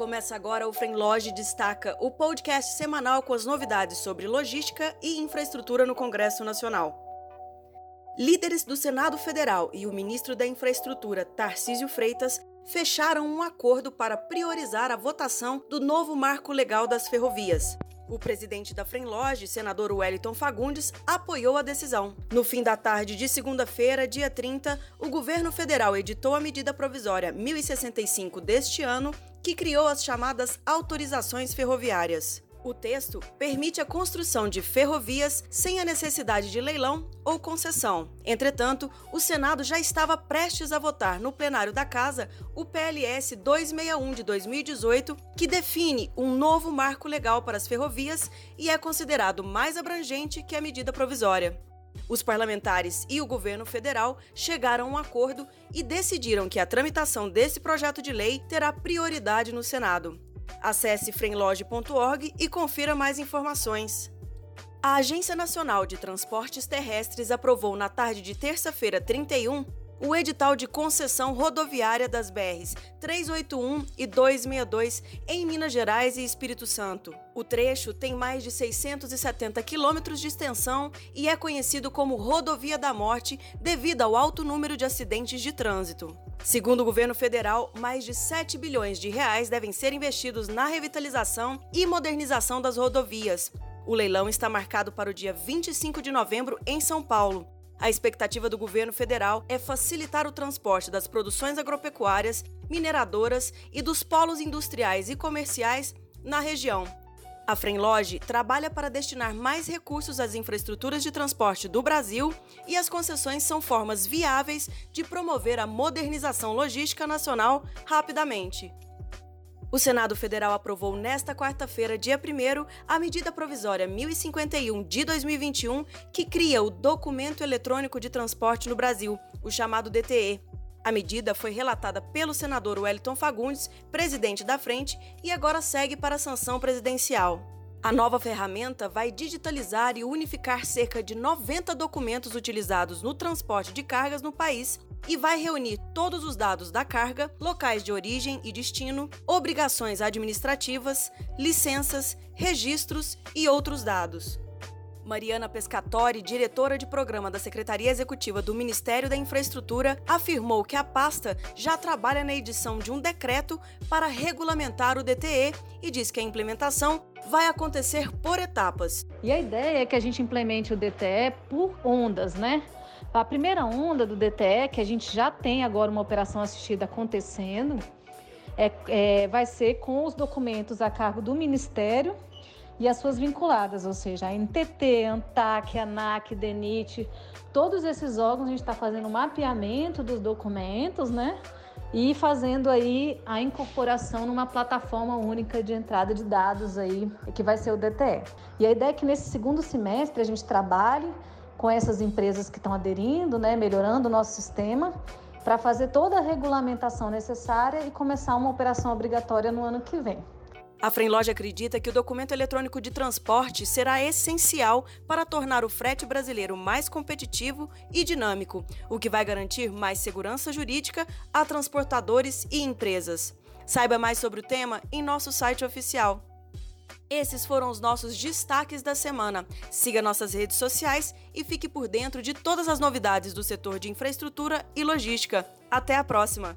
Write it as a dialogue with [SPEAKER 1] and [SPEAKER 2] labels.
[SPEAKER 1] Começa agora o Frenloge Destaca, o podcast semanal com as novidades sobre logística e infraestrutura no Congresso Nacional. Líderes do Senado Federal e o ministro da Infraestrutura, Tarcísio Freitas, fecharam um acordo para priorizar a votação do novo marco legal das ferrovias. O presidente da Frenloge, senador Wellington Fagundes, apoiou a decisão. No fim da tarde de segunda-feira, dia 30, o governo federal editou a medida provisória 1065 deste ano, que criou as chamadas autorizações ferroviárias. O texto permite a construção de ferrovias sem a necessidade de leilão ou concessão. Entretanto, o Senado já estava prestes a votar no plenário da Casa o PLS 261 de 2018, que define um novo marco legal para as ferrovias e é considerado mais abrangente que a medida provisória. Os parlamentares e o governo federal chegaram a um acordo e decidiram que a tramitação desse projeto de lei terá prioridade no Senado. Acesse fremloge.org e confira mais informações. A Agência Nacional de Transportes Terrestres aprovou na tarde de terça-feira 31 o edital de concessão rodoviária das BRs 381 e 262 em Minas Gerais e Espírito Santo. O trecho tem mais de 670 quilômetros de extensão e é conhecido como Rodovia da Morte devido ao alto número de acidentes de trânsito. Segundo o governo federal, mais de 7 bilhões de reais devem ser investidos na revitalização e modernização das rodovias. O leilão está marcado para o dia 25 de novembro em São Paulo. A expectativa do governo federal é facilitar o transporte das produções agropecuárias, mineradoras e dos polos industriais e comerciais na região. A Frenloge trabalha para destinar mais recursos às infraestruturas de transporte do Brasil e as concessões são formas viáveis de promover a modernização logística nacional rapidamente. O Senado Federal aprovou nesta quarta-feira, dia 1, a medida provisória 1051 de 2021, que cria o Documento Eletrônico de Transporte no Brasil, o chamado DTE. A medida foi relatada pelo senador Wellington Fagundes, presidente da frente, e agora segue para a sanção presidencial. A nova ferramenta vai digitalizar e unificar cerca de 90 documentos utilizados no transporte de cargas no país e vai reunir todos os dados da carga, locais de origem e destino, obrigações administrativas, licenças, registros e outros dados. Mariana Pescatori, diretora de programa da Secretaria Executiva do Ministério da Infraestrutura, afirmou que a pasta já trabalha na edição de um decreto para regulamentar o DTE e diz que a implementação vai acontecer por etapas.
[SPEAKER 2] E a ideia é que a gente implemente o DTE por ondas, né? A primeira onda do DTE, que a gente já tem agora uma operação assistida acontecendo, é, é, vai ser com os documentos a cargo do Ministério e as suas vinculadas, ou seja, a NTT, ANTAC, ANAC, DENIT, todos esses órgãos a gente está fazendo um mapeamento dos documentos, né? E fazendo aí a incorporação numa plataforma única de entrada de dados aí, que vai ser o DTE. E a ideia é que nesse segundo semestre a gente trabalhe com essas empresas que estão aderindo, né, melhorando o nosso sistema, para fazer toda a regulamentação necessária e começar uma operação obrigatória no ano que vem.
[SPEAKER 1] A Frenloge acredita que o documento eletrônico de transporte será essencial para tornar o frete brasileiro mais competitivo e dinâmico, o que vai garantir mais segurança jurídica a transportadores e empresas. Saiba mais sobre o tema em nosso site oficial. Esses foram os nossos destaques da semana. Siga nossas redes sociais e fique por dentro de todas as novidades do setor de infraestrutura e logística. Até a próxima!